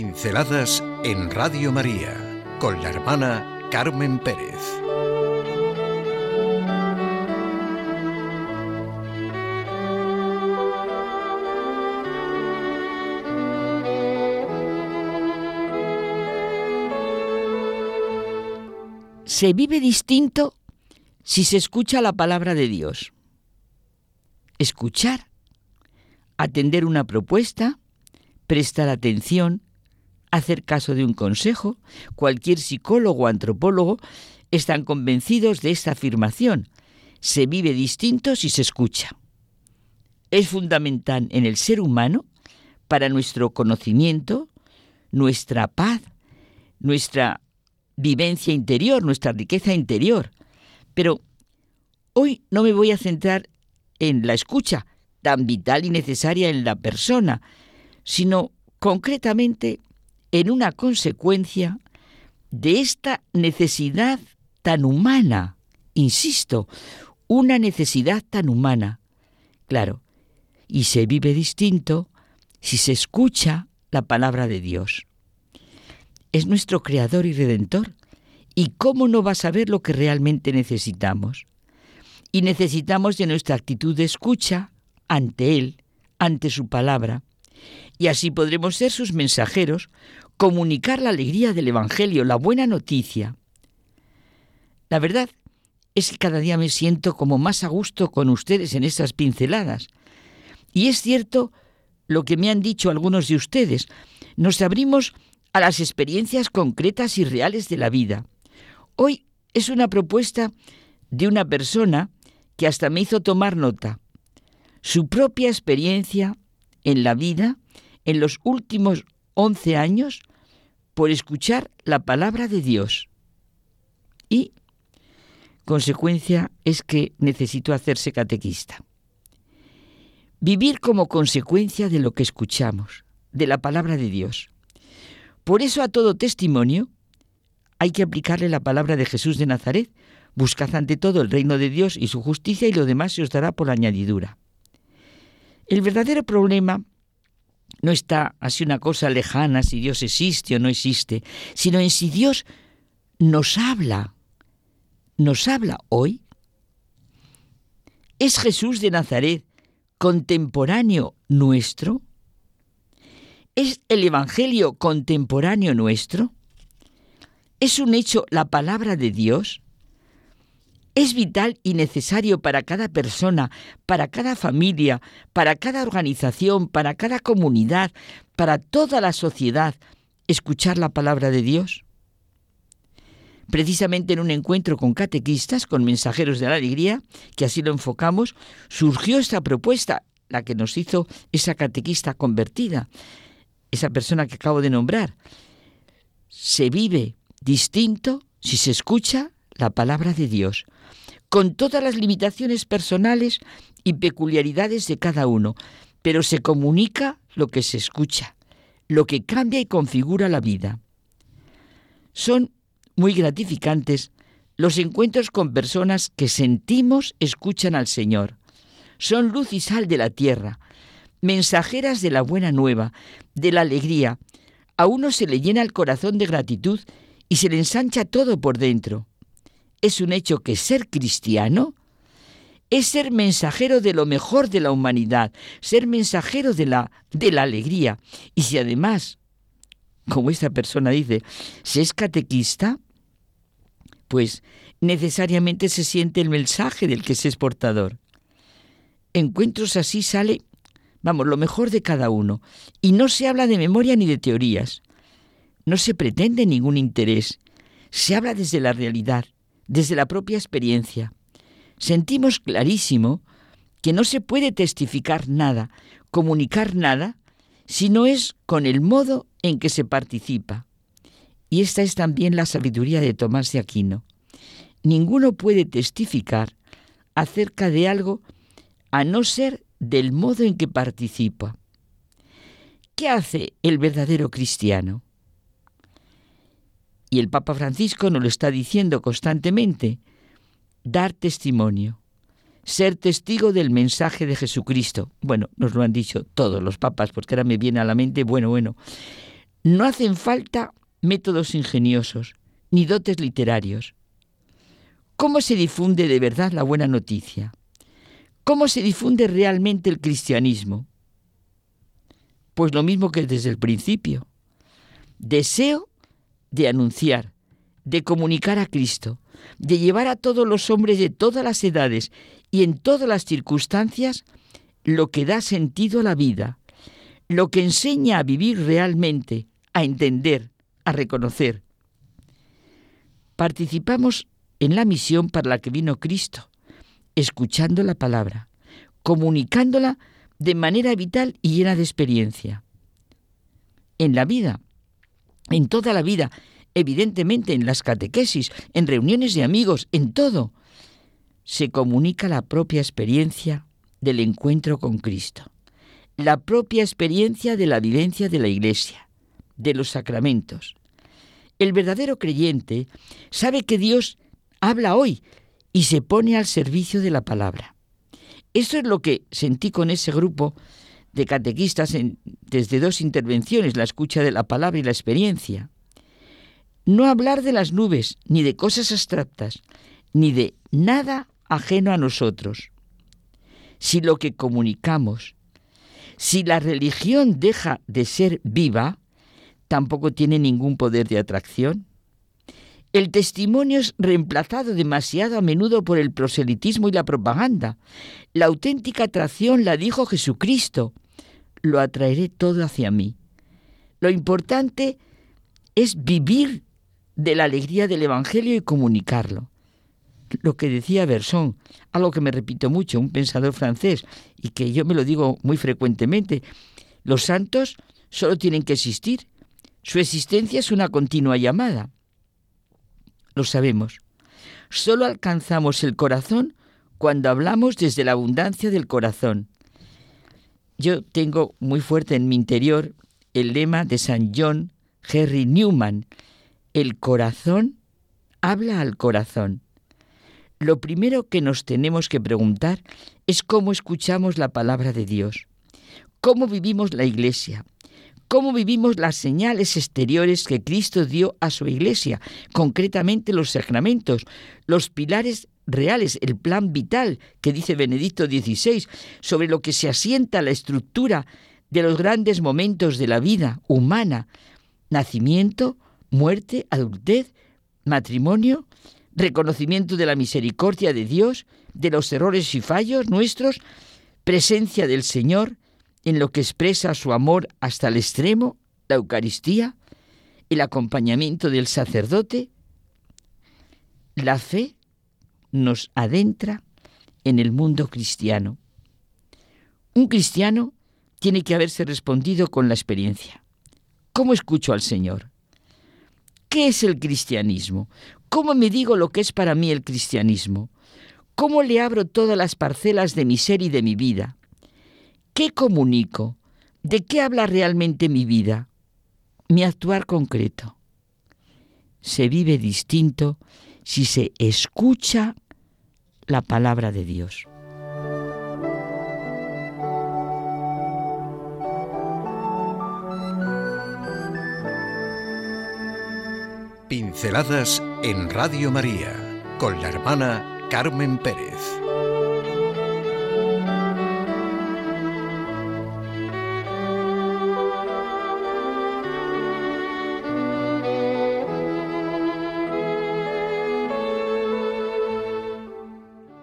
Pinceladas en Radio María con la hermana Carmen Pérez. Se vive distinto si se escucha la palabra de Dios. Escuchar, atender una propuesta, prestar atención, hacer caso de un consejo, cualquier psicólogo o antropólogo están convencidos de esta afirmación. Se vive distinto si se escucha. Es fundamental en el ser humano para nuestro conocimiento, nuestra paz, nuestra vivencia interior, nuestra riqueza interior. Pero hoy no me voy a centrar en la escucha, tan vital y necesaria en la persona, sino concretamente en una consecuencia de esta necesidad tan humana, insisto, una necesidad tan humana. Claro, y se vive distinto si se escucha la palabra de Dios. Es nuestro Creador y Redentor. ¿Y cómo no va a saber lo que realmente necesitamos? Y necesitamos de nuestra actitud de escucha ante Él, ante su palabra, y así podremos ser sus mensajeros, comunicar la alegría del Evangelio, la buena noticia. La verdad es que cada día me siento como más a gusto con ustedes en estas pinceladas. Y es cierto lo que me han dicho algunos de ustedes. Nos abrimos a las experiencias concretas y reales de la vida. Hoy es una propuesta de una persona que hasta me hizo tomar nota. Su propia experiencia en la vida en los últimos 11 años por escuchar la palabra de Dios. Y consecuencia es que necesito hacerse catequista. Vivir como consecuencia de lo que escuchamos, de la palabra de Dios. Por eso a todo testimonio hay que aplicarle la palabra de Jesús de Nazaret. Buscad ante todo el reino de Dios y su justicia y lo demás se os dará por añadidura. El verdadero problema no está así una cosa lejana si Dios existe o no existe, sino en si Dios nos habla. ¿Nos habla hoy? ¿Es Jesús de Nazaret contemporáneo nuestro? ¿Es el Evangelio contemporáneo nuestro? ¿Es un hecho la palabra de Dios? Es vital y necesario para cada persona, para cada familia, para cada organización, para cada comunidad, para toda la sociedad, escuchar la palabra de Dios. Precisamente en un encuentro con catequistas, con mensajeros de la alegría, que así lo enfocamos, surgió esta propuesta, la que nos hizo esa catequista convertida, esa persona que acabo de nombrar. Se vive distinto si se escucha la palabra de Dios, con todas las limitaciones personales y peculiaridades de cada uno, pero se comunica lo que se escucha, lo que cambia y configura la vida. Son muy gratificantes los encuentros con personas que sentimos escuchan al Señor. Son luz y sal de la tierra, mensajeras de la buena nueva, de la alegría. A uno se le llena el corazón de gratitud y se le ensancha todo por dentro es un hecho que ser cristiano es ser mensajero de lo mejor de la humanidad, ser mensajero de la, de la alegría. Y si además, como esta persona dice, se es catequista, pues necesariamente se siente el mensaje del que se es portador. Encuentros así sale, vamos, lo mejor de cada uno. Y no se habla de memoria ni de teorías. No se pretende ningún interés. Se habla desde la realidad desde la propia experiencia. Sentimos clarísimo que no se puede testificar nada, comunicar nada, si no es con el modo en que se participa. Y esta es también la sabiduría de Tomás de Aquino. Ninguno puede testificar acerca de algo a no ser del modo en que participa. ¿Qué hace el verdadero cristiano? Y el Papa Francisco nos lo está diciendo constantemente, dar testimonio, ser testigo del mensaje de Jesucristo. Bueno, nos lo han dicho todos los papas, porque ahora me viene a la mente, bueno, bueno, No hacen falta métodos ingeniosos ni dotes literarios. ¿Cómo se difunde de verdad la buena noticia? ¿Cómo se difunde realmente el cristianismo? Pues lo mismo que desde el principio. Deseo de anunciar, de comunicar a Cristo, de llevar a todos los hombres de todas las edades y en todas las circunstancias lo que da sentido a la vida, lo que enseña a vivir realmente, a entender, a reconocer. Participamos en la misión para la que vino Cristo, escuchando la palabra, comunicándola de manera vital y llena de experiencia. En la vida, en toda la vida, evidentemente en las catequesis, en reuniones de amigos, en todo, se comunica la propia experiencia del encuentro con Cristo, la propia experiencia de la vivencia de la Iglesia, de los sacramentos. El verdadero creyente sabe que Dios habla hoy y se pone al servicio de la palabra. Esto es lo que sentí con ese grupo de catequistas desde dos intervenciones, la escucha de la palabra y la experiencia. No hablar de las nubes, ni de cosas abstractas, ni de nada ajeno a nosotros. Si lo que comunicamos, si la religión deja de ser viva, tampoco tiene ningún poder de atracción. El testimonio es reemplazado demasiado a menudo por el proselitismo y la propaganda. La auténtica atracción la dijo Jesucristo. Lo atraeré todo hacia mí. Lo importante es vivir de la alegría del Evangelio y comunicarlo. Lo que decía Berson, algo que me repito mucho, un pensador francés, y que yo me lo digo muy frecuentemente, los santos solo tienen que existir. Su existencia es una continua llamada lo sabemos. Solo alcanzamos el corazón cuando hablamos desde la abundancia del corazón. Yo tengo muy fuerte en mi interior el lema de San John Henry Newman, el corazón habla al corazón. Lo primero que nos tenemos que preguntar es cómo escuchamos la palabra de Dios, cómo vivimos la iglesia, cómo vivimos las señales exteriores que Cristo dio a su iglesia, concretamente los sacramentos, los pilares reales, el plan vital que dice Benedicto XVI, sobre lo que se asienta la estructura de los grandes momentos de la vida humana, nacimiento, muerte, adultez, matrimonio, reconocimiento de la misericordia de Dios, de los errores y fallos nuestros, presencia del Señor, en lo que expresa su amor hasta el extremo, la Eucaristía, el acompañamiento del sacerdote, la fe nos adentra en el mundo cristiano. Un cristiano tiene que haberse respondido con la experiencia. ¿Cómo escucho al Señor? ¿Qué es el cristianismo? ¿Cómo me digo lo que es para mí el cristianismo? ¿Cómo le abro todas las parcelas de mi ser y de mi vida? ¿Qué comunico? ¿De qué habla realmente mi vida? Mi actuar concreto. Se vive distinto si se escucha la palabra de Dios. Pinceladas en Radio María con la hermana Carmen Pérez.